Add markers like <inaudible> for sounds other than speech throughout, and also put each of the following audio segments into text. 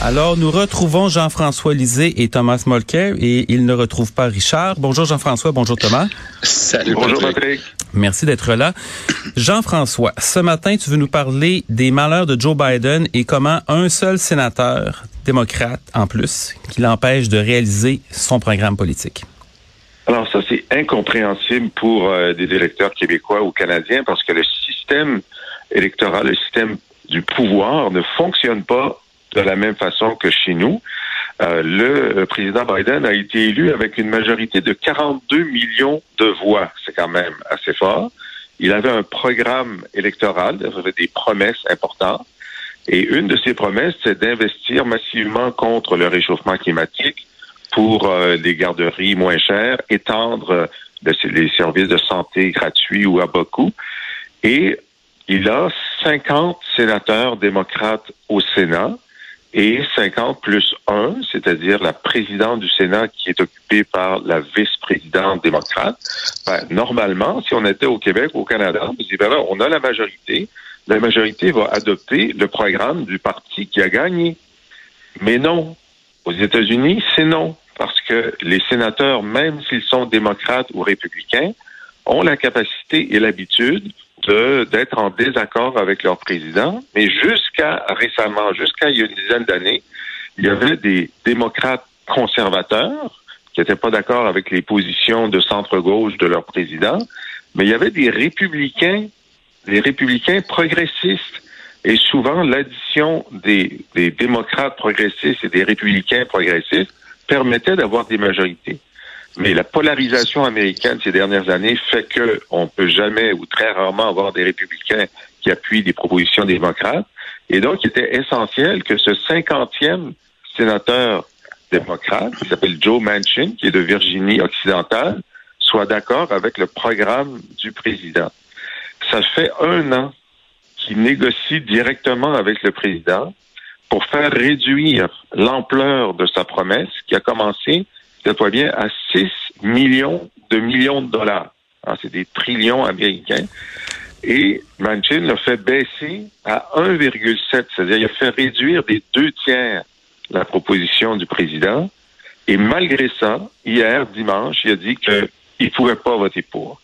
Alors, nous retrouvons Jean-François Lisée et Thomas Mulcair et il ne retrouve pas Richard. Bonjour Jean-François, bonjour Thomas. Salut Bonjour Patrick. Patrick. Merci d'être là. Jean-François, ce matin, tu veux nous parler des malheurs de Joe Biden et comment un seul sénateur démocrate, en plus, qui l'empêche de réaliser son programme politique. Alors ça, c'est incompréhensible pour euh, des électeurs québécois ou canadiens parce que le système électoral, le système du pouvoir ne fonctionne pas de la même façon que chez nous. Euh, le président Biden a été élu avec une majorité de 42 millions de voix. C'est quand même assez fort. Il avait un programme électoral, il avait des promesses importantes. Et une de ces promesses, c'est d'investir massivement contre le réchauffement climatique pour euh, les garderies moins chères, étendre euh, le- les services de santé gratuits ou à bas coût. Et il a 50 sénateurs démocrates au Sénat et 50 plus 1, c'est-à-dire la présidente du Sénat qui est occupée par la vice-présidente démocrate. Ben, normalement, si on était au Québec ou au Canada, on ben on a la majorité. La majorité va adopter le programme du parti qui a gagné. Mais non. Aux États-Unis, c'est non. Parce que les sénateurs, même s'ils sont démocrates ou républicains, ont la capacité et l'habitude de d'être en désaccord avec leur président. Mais jusqu'à récemment, jusqu'à il y a une dizaine d'années, il y avait des démocrates conservateurs qui n'étaient pas d'accord avec les positions de centre-gauche de leur président, mais il y avait des républicains, des républicains progressistes. Et souvent, l'addition des, des démocrates progressistes et des républicains progressistes permettait d'avoir des majorités. Mais la polarisation américaine ces dernières années fait que on peut jamais ou très rarement avoir des républicains qui appuient des propositions démocrates. Et donc, il était essentiel que ce cinquantième sénateur démocrate, qui s'appelle Joe Manchin, qui est de Virginie occidentale, soit d'accord avec le programme du président. Ça fait un an qu'il négocie directement avec le président pour faire réduire l'ampleur de sa promesse qui a commencé, à 6 millions de millions de dollars. Alors, C'est des trillions américains. Et Manchin l'a fait baisser à 1,7, c'est-à-dire il a fait réduire des deux tiers la proposition du président. Et malgré ça, hier, dimanche, il a dit qu'il ne pouvait pas voter pour.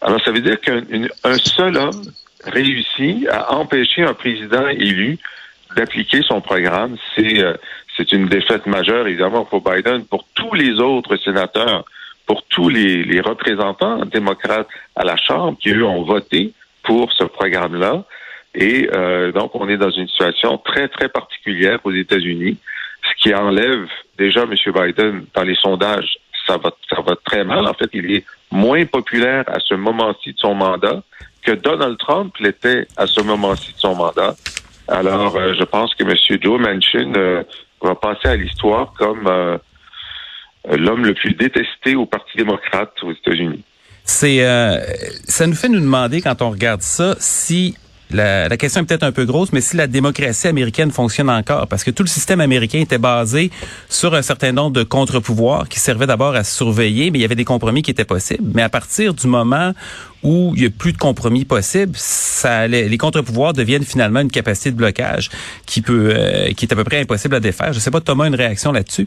Alors, ça veut dire qu'un seul homme réussit à empêcher un président élu d'appliquer son programme. C'est euh, c'est une défaite majeure, évidemment, pour Biden, pour tous les autres sénateurs, pour tous les, les représentants démocrates à la Chambre qui, eux, ont voté pour ce programme-là. Et euh, donc, on est dans une situation très, très particulière aux États-Unis, ce qui enlève déjà M. Biden dans les sondages. Ça va, ça va très mal. En fait, il est moins populaire à ce moment-ci de son mandat que Donald Trump l'était à ce moment-ci de son mandat. Alors, euh, je pense que M. Joe Manchin euh, va passer à l'histoire comme euh, l'homme le plus détesté au Parti démocrate aux États-Unis. C'est, euh, ça nous fait nous demander quand on regarde ça si la, la question est peut-être un peu grosse, mais si la démocratie américaine fonctionne encore, parce que tout le système américain était basé sur un certain nombre de contre-pouvoirs qui servaient d'abord à surveiller, mais il y avait des compromis qui étaient possibles. Mais à partir du moment où il n'y a plus de compromis possibles, ça, les, les contre-pouvoirs deviennent finalement une capacité de blocage qui peut, euh, qui est à peu près impossible à défaire. Je sais pas, Thomas, une réaction là-dessus?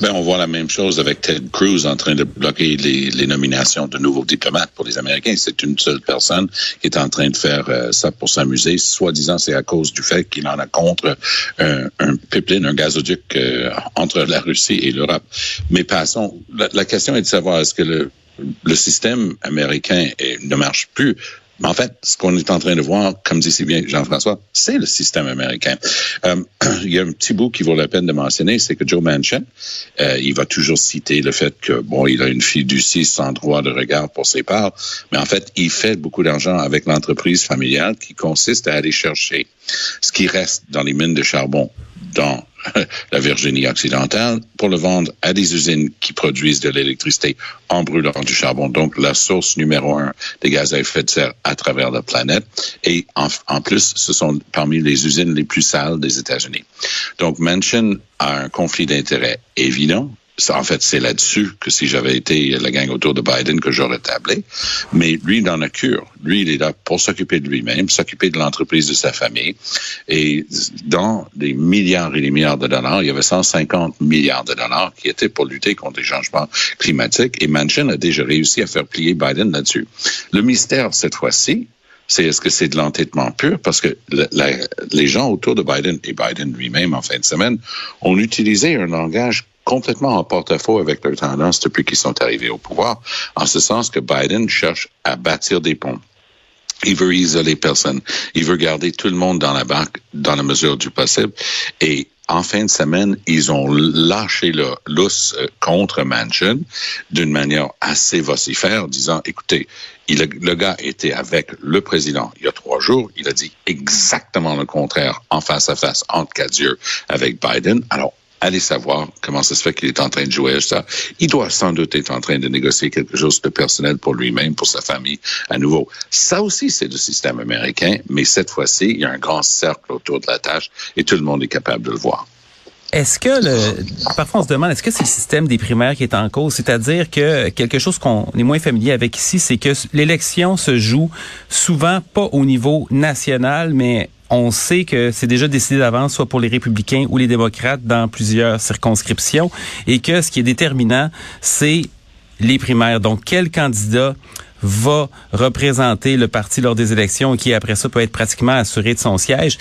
Ben, on voit la même chose avec Ted Cruz en train de bloquer les, nominations de nouveaux diplomates pour les Américains. C'est une seule personne qui est en train de faire euh, ça pour s'amuser. Soi-disant, c'est à cause du fait qu'il en a contre un, pipeline, un gazoduc euh, entre la Russie et l'Europe. Mais passons. La, question est de savoir est-ce que le, système américain ne marche plus. Mais en fait, ce qu'on est en train de voir, comme dit si bien Jean-François, c'est le système américain. Euh, <clears throat> il y a un petit bout qui vaut la peine de mentionner, c'est que Joe Manchin, euh, il va toujours citer le fait que bon, il a une fiducie sans droit de regard pour ses parts, mais en fait, il fait beaucoup d'argent avec l'entreprise familiale qui consiste à aller chercher ce qui reste dans les mines de charbon dans <laughs> la Virginie occidentale pour le vendre à des usines qui produisent de l'électricité en brûlant du charbon. Donc, la source numéro un des gaz à effet de serre à travers la planète. Et en, plus, ce sont parmi les usines les plus sales des États-Unis. Donc, Manchin a un conflit d'intérêts évident en fait, c'est là-dessus que si j'avais été la gang autour de Biden que j'aurais tablé. Mais lui, dans la cure, lui, il est là pour s'occuper de lui-même, s'occuper de l'entreprise de sa famille. Et dans des milliards et des milliards de dollars, il y avait 150 milliards de dollars qui étaient pour lutter contre les changements climatiques. Et Manchin a déjà réussi à faire plier Biden là-dessus. Le mystère, cette fois-ci, c'est est-ce que c'est de l'entêtement pur? Parce que les gens autour de Biden et Biden lui-même en fin de semaine ont utilisé un langage complètement en porte-à-faux avec leur tendance depuis qu'ils sont arrivés au pouvoir, en ce sens que Biden cherche à bâtir des ponts. Il veut isoler personne. Il veut garder tout le monde dans la banque dans la mesure du possible. Et en fin de semaine, ils ont lâché le lousse euh, contre Manchin d'une manière assez vocifère, disant, écoutez, le gars était avec le président il y a trois jours. Il a dit exactement le contraire en face à face entre quatre yeux avec Biden. Alors, allez savoir comment ça se fait qu'il est en train de jouer à ça. Il doit sans doute être en train de négocier quelque chose de personnel pour lui-même, pour sa famille, à nouveau. Ça aussi, c'est le système américain, mais cette fois-ci, il y a un grand cercle autour de la tâche et tout le monde est capable de le voir. Est-ce que le parfois on se demande est-ce que c'est le système des primaires qui est en cause, c'est-à-dire que quelque chose qu'on est moins familier avec ici, c'est que l'élection se joue souvent pas au niveau national, mais on sait que c'est déjà décidé d'avance, soit pour les républicains ou les démocrates dans plusieurs circonscriptions, et que ce qui est déterminant, c'est les primaires. Donc, quel candidat va représenter le parti lors des élections qui après ça peut être pratiquement assuré de son siège.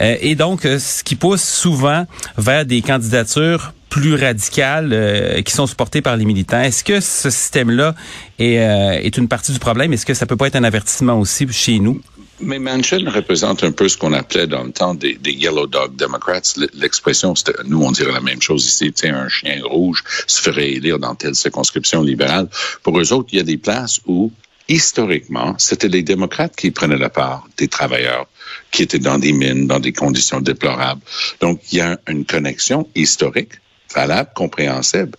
Euh, et donc, euh, ce qui pousse souvent vers des candidatures plus radicales euh, qui sont supportées par les militants. Est-ce que ce système-là est, est une partie du problème? Est-ce que ça peut pas être un avertissement aussi chez nous? Mais Manchin représente un peu ce qu'on appelait dans le temps des, Yellow Dog Democrats. L'expression, nous, on dirait la même chose ici. Tu un chien rouge se ferait élire dans telle circonscription libérale. Pour eux autres, il y a des places où, historiquement, c'était les démocrates qui prenaient la part des travailleurs qui étaient dans des mines, dans des conditions déplorables. Donc, il y a une connexion historique valable, compréhensible.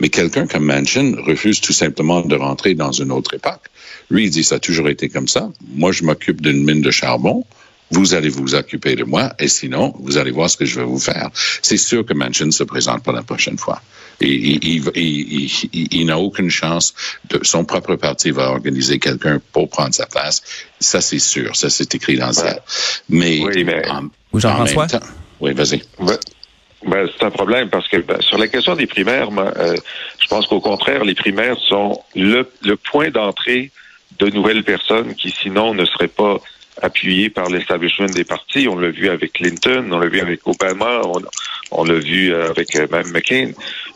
Mais quelqu'un comme Manchin refuse tout simplement de rentrer dans une autre époque. Lui, il dit, ça a toujours été comme ça. Moi, je m'occupe d'une mine de charbon. Vous allez vous occuper de moi, et sinon, vous allez voir ce que je vais vous faire. C'est sûr que Manchin se présente pas la prochaine fois. Et, il, il, il, n'a aucune chance. De, son propre parti va organiser quelqu'un pour prendre sa place. Ça, c'est sûr. Ça, c'est écrit dans le ciel. Mais, oui, mais... Jean-François? Oui, vas-y. Ben, c'est un problème parce que ben, sur la question des primaires, euh, je pense qu'au contraire, les primaires sont le, le point d'entrée de nouvelles personnes qui sinon ne seraient pas appuyées par l'establishment des partis. On l'a vu avec Clinton, on l'a vu avec Obama, on, l'a vu avec euh, même McCain.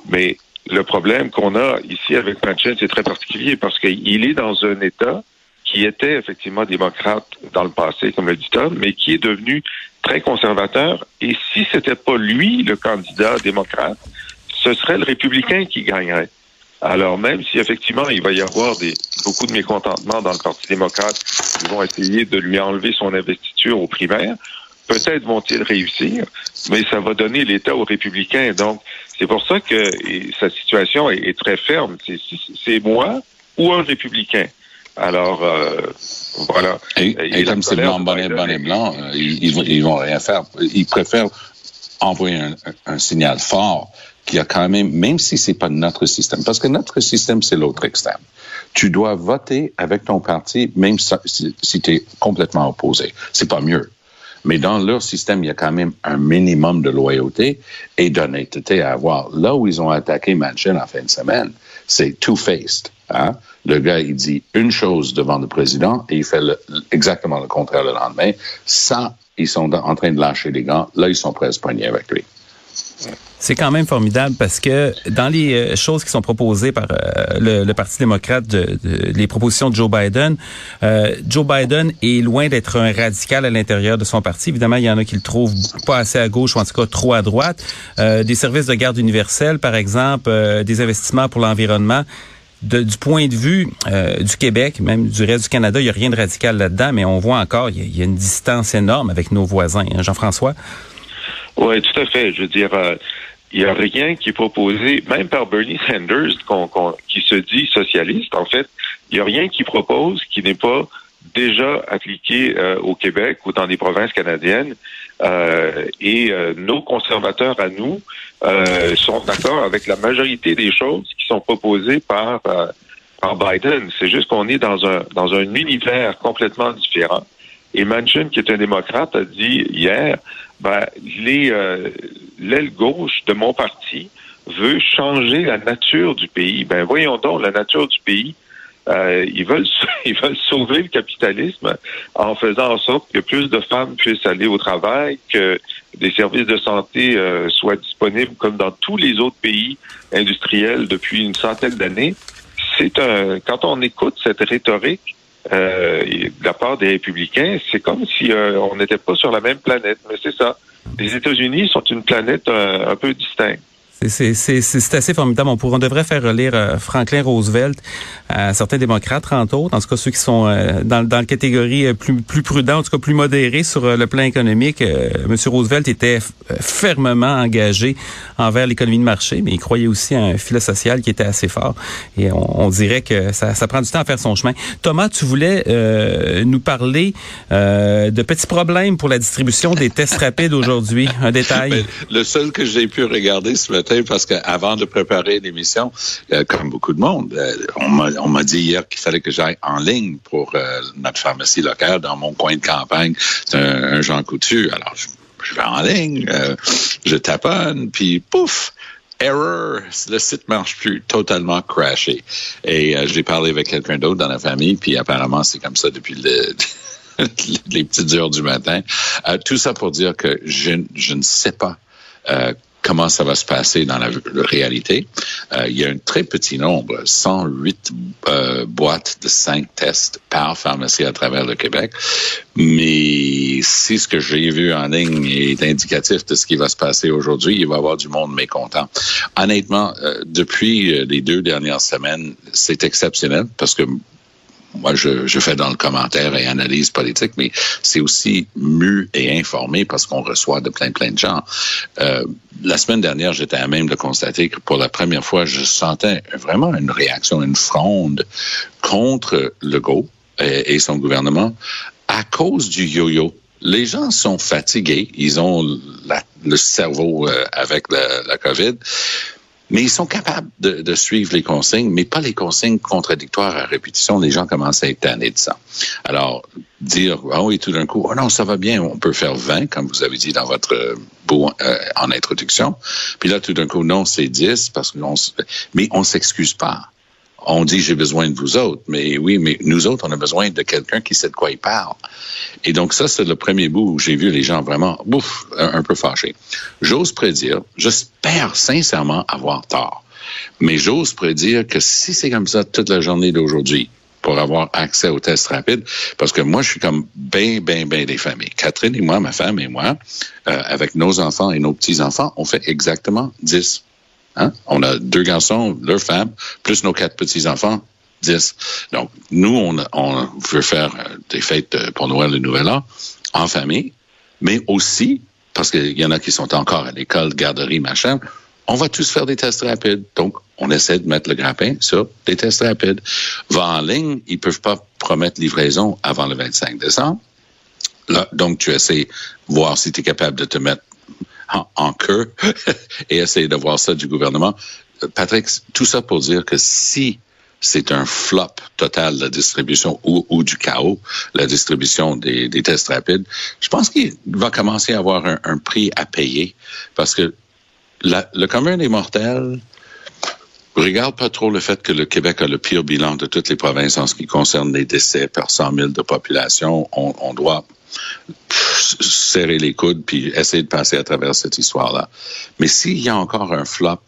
Mais le problème qu'on a ici avec Manchin, c'est très particulier parce qu'il est dans un État qui était effectivement démocrate dans le passé, comme le dit Tom, mais qui est devenu très conservateur. Et si c'était pas lui, le candidat démocrate, ce serait le républicain qui gagnerait. Alors même si effectivement il va y avoir des, beaucoup de mécontentement dans le Parti démocrate qui vont essayer de lui enlever son investiture aux primaires, peut-être vont-ils réussir, mais ça va donner l'État aux républicains. Donc c'est pour ça que sa situation est, très ferme. C'est moi ou un républicain. Alors, euh, voilà. Et, comme c'est blanc, bonnet, bonnet blanc, euh, ils, ils, vont rien faire. Ils préfèrent envoyer un, un signal fort qu'il y a quand même, même si c'est pas notre système, parce que notre système, c'est l'autre extrême. Tu dois voter avec ton parti, même si, si tu es complètement opposé. C'est pas mieux. Mais dans leur système, il y a quand même un minimum de loyauté et d'honnêteté à avoir. Là où ils ont attaqué Manchin en fin de semaine, c'est two-faced. Hein? Le gars, il dit une chose devant le président et il fait exactement le contraire le lendemain. Ça, ils sont en train de lâcher les gants. Là, ils sont prêts à se poigner avec lui. C'est quand même formidable parce que dans les euh, choses qui sont proposées par euh, le, Parti démocrate, les propositions de Joe Biden, euh, Joe Biden est loin d'être un radical à l'intérieur de son parti. Évidemment, il y en a qui le trouvent pas assez à gauche ou en tout cas trop à droite. des services de garde universelle, par exemple, des investissements pour l'environnement. Du point de vue du Québec, même du reste du Canada, il n'y a rien de radical là-dedans, mais on voit encore, il y, a, une distance énorme avec nos voisins. Hein, Jean-François? Oui, tout à fait. Je veux dire, euh, il n'y a rien qui est proposé, même par Bernie Sanders, qui se dit socialiste, en fait, il n'y a rien qui propose qui n'est pas déjà appliqué euh, au Québec ou dans les provinces canadiennes. Euh, et nos conservateurs à nous sont d'accord avec la majorité des choses qui sont proposées par par Biden. C'est juste qu'on est dans un dans un univers complètement différent. Et Manchin, qui est un démocrate, a dit hier, ben, euh, l'aile gauche de mon parti veut changer la nature du pays. Ben voyons donc la nature du pays. Euh, ils veulent <laughs> ils veulent sauver le capitalisme en faisant en sorte que plus de femmes puissent aller au travail, que des services de santé euh, soient disponibles comme dans tous les autres pays industriels depuis une centaine d'années. C'est un quand on écoute cette rhétorique, euh, de la part des républicains, c'est comme si euh, on n'était pas sur la même planète. Mais c'est ça. Les États-Unis sont une planète euh, un peu distincte. C'est assez formidable. On, pourrait, on devrait faire relire euh, Franklin Roosevelt à certains démocrates, entre autres, en tout cas ceux qui sont euh, dans, dans la catégorie euh, plus, plus prudente, en tout cas plus modérée sur le plan économique. Monsieur Roosevelt était fermement engagé envers l'économie de marché, mais il croyait aussi à un filet social qui était assez fort. Et on, dirait que ça, ça, prend du temps à faire son chemin. Thomas, tu voulais nous parler de petits problèmes pour la distribution des tests rapides aujourd'hui. Un <laughs> détail. Ben, le seul que j'ai pu regarder ce matin, parce qu'avant de préparer l'émission, euh, comme beaucoup de monde, euh, on m'a dit hier qu'il fallait que j'aille en ligne pour euh, notre pharmacie locale dans mon coin de campagne. C'est un, Jean Coutu. Alors, je, vais en ligne, je taponne, puis pouf! Error, le site marche plus, totalement crashé. Et j'ai parlé avec quelqu'un d'autre dans la famille, puis apparemment c'est comme ça depuis <laughs> les petites heures du matin. tout ça pour dire que je, je ne sais pas comment ça va se passer dans la, réalité. Euh, il y a un très petit nombre, 108 euh, boîtes de 5 tests par pharmacie à travers le Québec. Mais si ce que j'ai vu en ligne est indicatif de ce qui va se passer aujourd'hui, il va y avoir du monde mécontent. Honnêtement, euh, depuis les deux dernières semaines, c'est exceptionnel parce que moi, je, je, fais dans le commentaire et analyse politique, mais c'est aussi mu et informé parce qu'on reçoit de plein, plein de gens. Euh, la semaine dernière, j'étais à même de constater que pour la première fois, je sentais vraiment une réaction, une fronde contre Legault et, et son gouvernement à cause du yo-yo. Les gens sont fatigués, ils ont le cerveau euh, avec la, la, COVID, mais ils sont capables de, suivre les consignes, mais pas les consignes contradictoires à répétition. Les gens commencent à être de ça. Alors, dire, ah oui, tout d'un coup, oh non, ça va bien, on peut faire 20, comme vous avez dit dans votre euh, beau euh, en introduction. Puis là, tout d'un coup, non, c'est 10, parce que on, mais on s'excuse pas on dit j'ai besoin de vous autres, mais oui, mais nous autres, on a besoin de quelqu'un qui sait de quoi il parle. Et donc ça, c'est le premier bout où j'ai vu les gens vraiment, bouf, un, peu fâchés. J'ose prédire, j'espère sincèrement avoir tort, mais j'ose prédire que si c'est comme ça toute la journée d'aujourd'hui, pour avoir accès aux tests rapides, parce que moi, je suis comme bien, bien, bien des familles. Catherine et moi, ma femme et moi, euh, avec nos enfants et nos petits-enfants, on fait exactement 10 Hein? On a deux garçons, leur femme, plus nos quatre petits-enfants, dix. Donc, nous, on, veut faire euh, des fêtes euh, pour Noël et Nouvel An en famille, mais aussi, parce qu'il y en a qui sont encore à l'école, garderie, machin, on va tous faire des tests rapides. Donc, on essaie de mettre le grappin sur des tests rapides. Va en ligne, ils peuvent pas promettre livraison avant le 25 décembre. Là, donc, tu essaies voir si tu es capable de te mettre en, queue <laughs> et essayer de voir ça du gouvernement. Patrick, tout ça pour dire que si c'est un flop total la distribution ou, du chaos, la distribution des, tests rapides, je pense qu'il va commencer à avoir un, prix à payer parce que le commun des mortels regarde pas trop le fait que le Québec a le pire bilan de toutes les provinces en ce qui concerne les décès par 100 000 de population. On, on doit serrer les coudes puis essayer de passer à travers cette histoire-là. Mais s'il y a encore un flop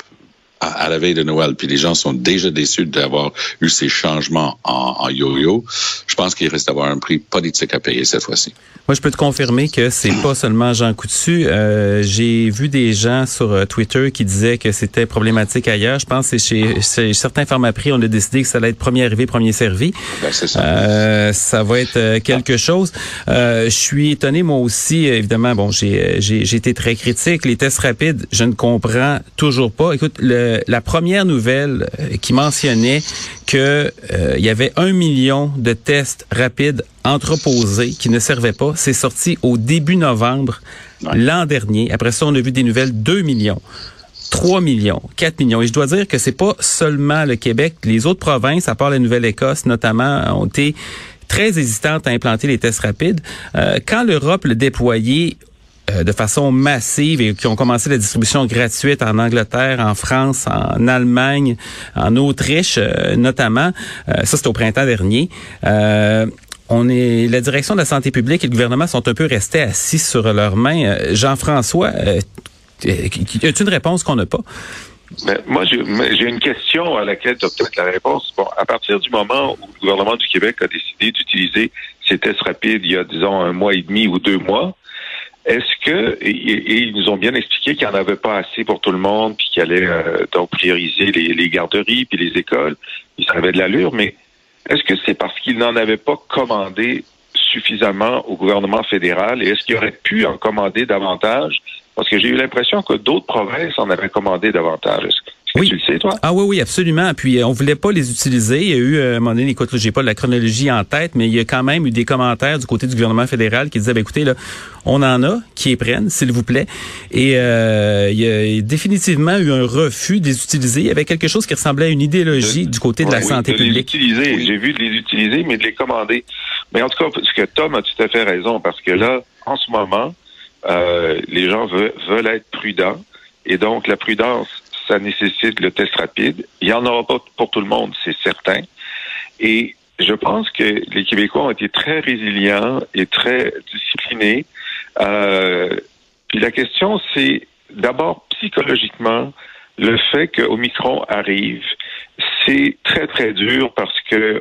à, la veille de Noël, puis les gens sont déjà déçus d'avoir eu ces changements en, yo-yo, je pense qu'il reste d'avoir un prix politique à payer cette fois-ci. Moi, je peux te confirmer que c'est pas seulement Jean Coutu. Euh, J'ai vu des gens sur euh, Twitter qui disaient que c'était problématique ailleurs. Je pense que c'est chez, certains pharmaprix, on a décidé que ça allait être premier arrivé, premier servi. Ben, ça. Euh, ça va être quelque chose. je suis étonné, moi aussi, évidemment, bon, j'ai été très critique. Les tests rapides, je ne comprends toujours pas. Écoute, le, la première nouvelle euh, qui mentionnait que euh, il y avait un million de tests rapides entreposés qui ne servaient pas, c'est sorti au début novembre l'an dernier. Après ça, on a vu des nouvelles 2 millions. 3 millions, 4 millions. Et je dois dire que c'est pas seulement le Québec. Les autres provinces, à part la Nouvelle-Écosse notamment, ont été très hésitantes à implanter les tests rapides. Euh, quand l'Europe le déployait euh, de façon massive et qui ont commencé la distribution gratuite en Angleterre, en France, en Allemagne, en Autriche euh, notamment. Euh, ça, c'était au printemps dernier. on est, la direction de la santé publique et le gouvernement sont un peu restés assis sur leurs mains. Jean-François, as-tu une réponse qu'on n'a pas? Mais moi, j'ai une question à laquelle tu as peut-être la réponse. Bon, à partir du moment où le gouvernement du Québec a décidé d'utiliser ces tests rapides il y a, disons, un mois et demi ou deux mois, est-ce que, et, ils nous ont bien expliqué qu'il n'y en avait pas assez pour tout le monde, puis qu'il allait euh, donc prioriser les, les, garderies, puis les écoles, ça avait de l'allure, mais est-ce que c'est parce qu'ils n'en avaient pas commandé suffisamment au gouvernement fédéral, et est-ce qu'il aurait pu en commander davantage? Parce que j'ai eu l'impression que d'autres provinces en avaient commandé davantage. Oui. Tu le sais, toi? Ah oui, oui, absolument. Puis euh, on voulait pas les utiliser. Il y a eu, euh, à un moment donné, écoute, j'ai pas la chronologie en tête, mais il y a quand même eu des commentaires du côté du gouvernement fédéral qui disaient, ben, écoutez, là, on en a qui les prennent, s'il vous plaît. Et euh, il y a définitivement eu un refus de les utiliser. Il y avait quelque chose qui ressemblait à une idéologie du côté de la santé de publique. Les utiliser. J'ai vu de les utiliser, mais de les commander. Mais en tout cas, parce que Tom a tout à fait raison, parce que là, en ce moment, euh, les gens veulent, veulent être prudents. Et donc, la prudence, ça nécessite le test rapide. Il n'y en aura pas pour tout le monde, c'est certain. Et je pense que les Québécois ont été très résilients et très disciplinés. Euh, puis la question, c'est d'abord psychologiquement, le fait que Omicron arrive, c'est très très dur parce que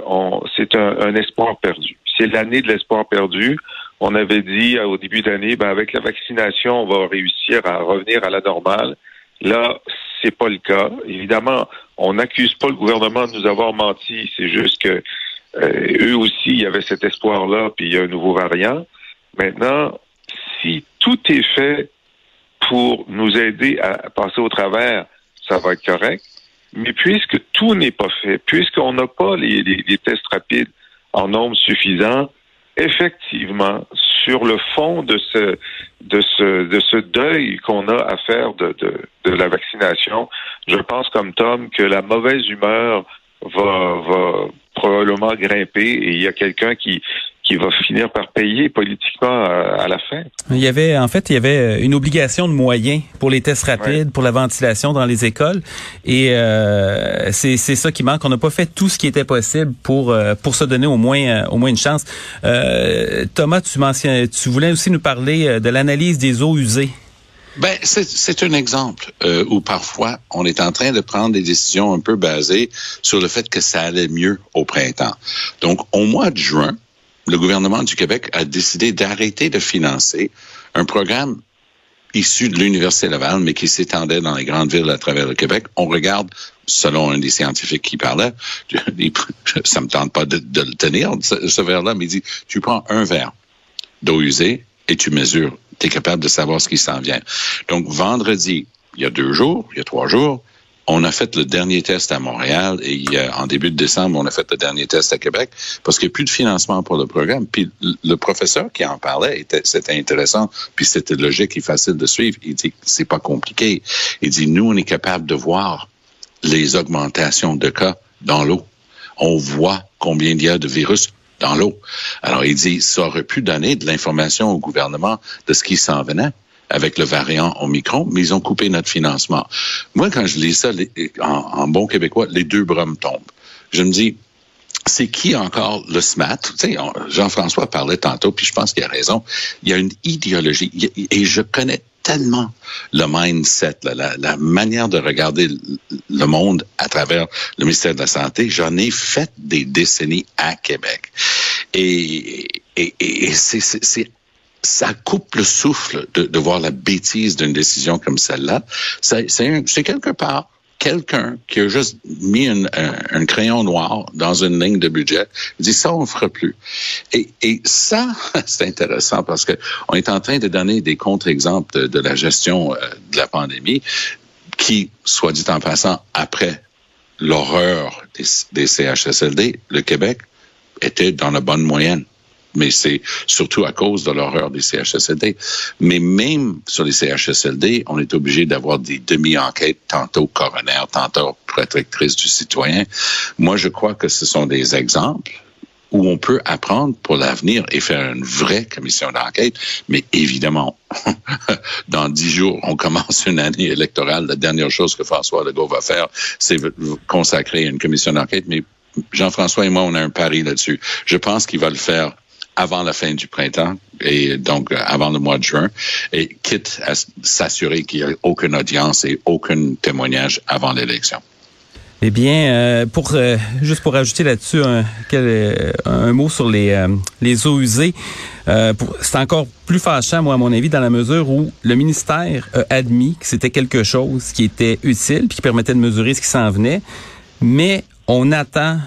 c'est un, un, espoir perdu. C'est l'année de l'espoir perdu. On avait dit au début d'année, ben avec la vaccination, on va réussir à revenir à la normale. Là, c'est pas le cas. Évidemment, on n'accuse pas le gouvernement de nous avoir menti. C'est juste que euh, eux aussi, il y avait cet espoir-là, puis il y a un nouveau variant. Maintenant, si tout est fait pour nous aider à passer au travers, ça va être correct. Mais puisque tout n'est pas fait, puisqu'on n'a pas les, les, tests rapides en nombre suffisant, effectivement, sur le fond de ce de ce de ce deuil qu'on a à faire de, la vaccination, je pense comme Tom que la mauvaise humeur va va probablement grimper et il y a quelqu'un qui qui va finir par payer politiquement euh, à, la fin. Il y avait, en fait, il y avait une obligation de moyens pour les tests rapides, pour la ventilation dans les écoles, et euh, c'est ça qui manque. On n'a pas fait tout ce qui était possible pour euh, pour se donner au moins euh, au moins une chance. Thomas, tu mentionnes, tu voulais aussi nous parler de l'analyse des eaux usées. Ben, c'est un exemple euh, où parfois on est en train de prendre des décisions un peu basées sur le fait que ça allait mieux au printemps. Donc, au mois de juin, le gouvernement du Québec a décidé d'arrêter de financer un programme issu de l'Université Laval, mais qui s'étendait dans les grandes villes à travers le Québec. On regarde, selon un des scientifiques qui parlait, <laughs> ça me tente pas de, le tenir, ce, verre-là, mais il dit, tu prends un verre d'eau usée et tu mesures. Tu es capable de savoir ce qui s'en vient. Donc, vendredi, il y a deux jours, il y a trois jours, on a fait le dernier test à Montréal et en début de décembre, on a fait le dernier test à Québec parce qu'il n'y a plus de financement pour le programme. Puis le professeur qui en parlait, c'était intéressant, puis c'était logique et facile de suivre. Il dit c'est pas compliqué. Il dit nous, on est capable de voir les augmentations de cas dans l'eau. On voit combien il y a de virus dans l'eau. Alors il dit ça aurait pu donner de l'information au gouvernement de ce qui s'en venait avec le variant Omicron, mais ils ont coupé notre financement. Moi, quand je lis ça en, bon québécois, les deux bras me tombent. Je me dis, c'est qui encore le SMAT? Tu Jean-François parlait tantôt, puis je pense qu'il a raison. Il y a une idéologie, et je connais tellement le mindset, la, manière de regarder le monde à travers le ministère de la Santé. J'en ai fait des décennies à Québec. Et c'est ça coupe le souffle de, de voir la bêtise d'une décision comme celle-là. C'est quelque part quelqu'un qui a juste mis un, un, crayon noir dans une ligne de budget, dit ça on fera plus. Et, et ça, <laughs> c'est intéressant parce que on est en train de donner des contre-exemples de, de, la gestion euh, de la pandémie, qui, soit dit en passant, après l'horreur des, des CHSLD, le Québec était dans la bonne moyenne mais c'est surtout à cause de l'horreur des CHSLD. Mais même sur les CHSLD, on est obligé d'avoir des demi-enquêtes, tantôt coroner, tantôt protectrice du citoyen. Moi, je crois que ce sont des exemples où on peut apprendre pour l'avenir et faire une vraie commission d'enquête. Mais évidemment, <laughs> dans dix jours, on commence une année électorale. La dernière chose que François Legault va faire, c'est consacrer une commission d'enquête. Mais Jean-François et moi, on a un pari là-dessus. Je pense qu'il va le faire avant la fin du printemps et donc euh, avant le mois de juin, et quitte à s'assurer qu'il n'y ait aucune audience et aucun témoignage avant l'élection. Eh bien, euh, pour euh, juste pour ajouter là-dessus un, un, mot sur les, les eaux usées, c'est encore plus fâchant, moi, à mon avis, dans la mesure où le ministère a admis que c'était quelque chose qui était utile puis qui permettait de mesurer ce qui s'en venait, mais on attend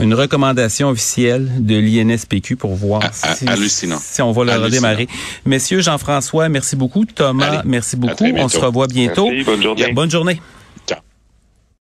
une recommandation officielle de l'INSPQ pour voir si, si, on va le redémarrer. Messieurs, Jean-François, merci beaucoup. Thomas, merci beaucoup. On se revoit bientôt. Merci, bonne journée. Bonne journée.